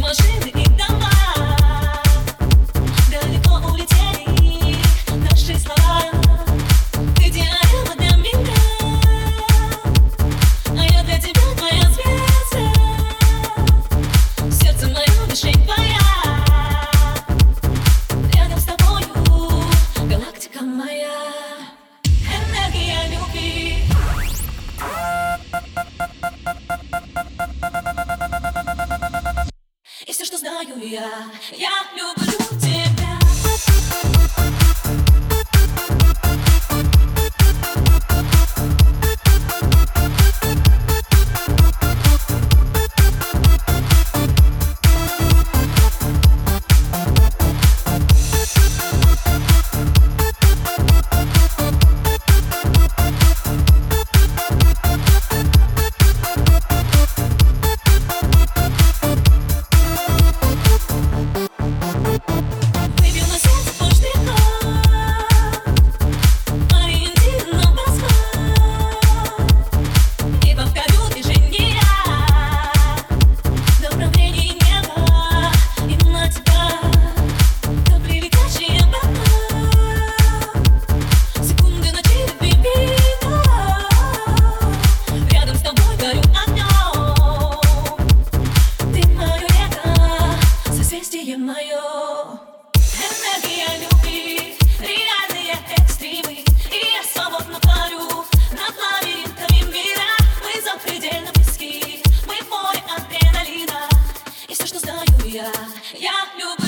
imagina. Yeah, Yeah. я, я люблю.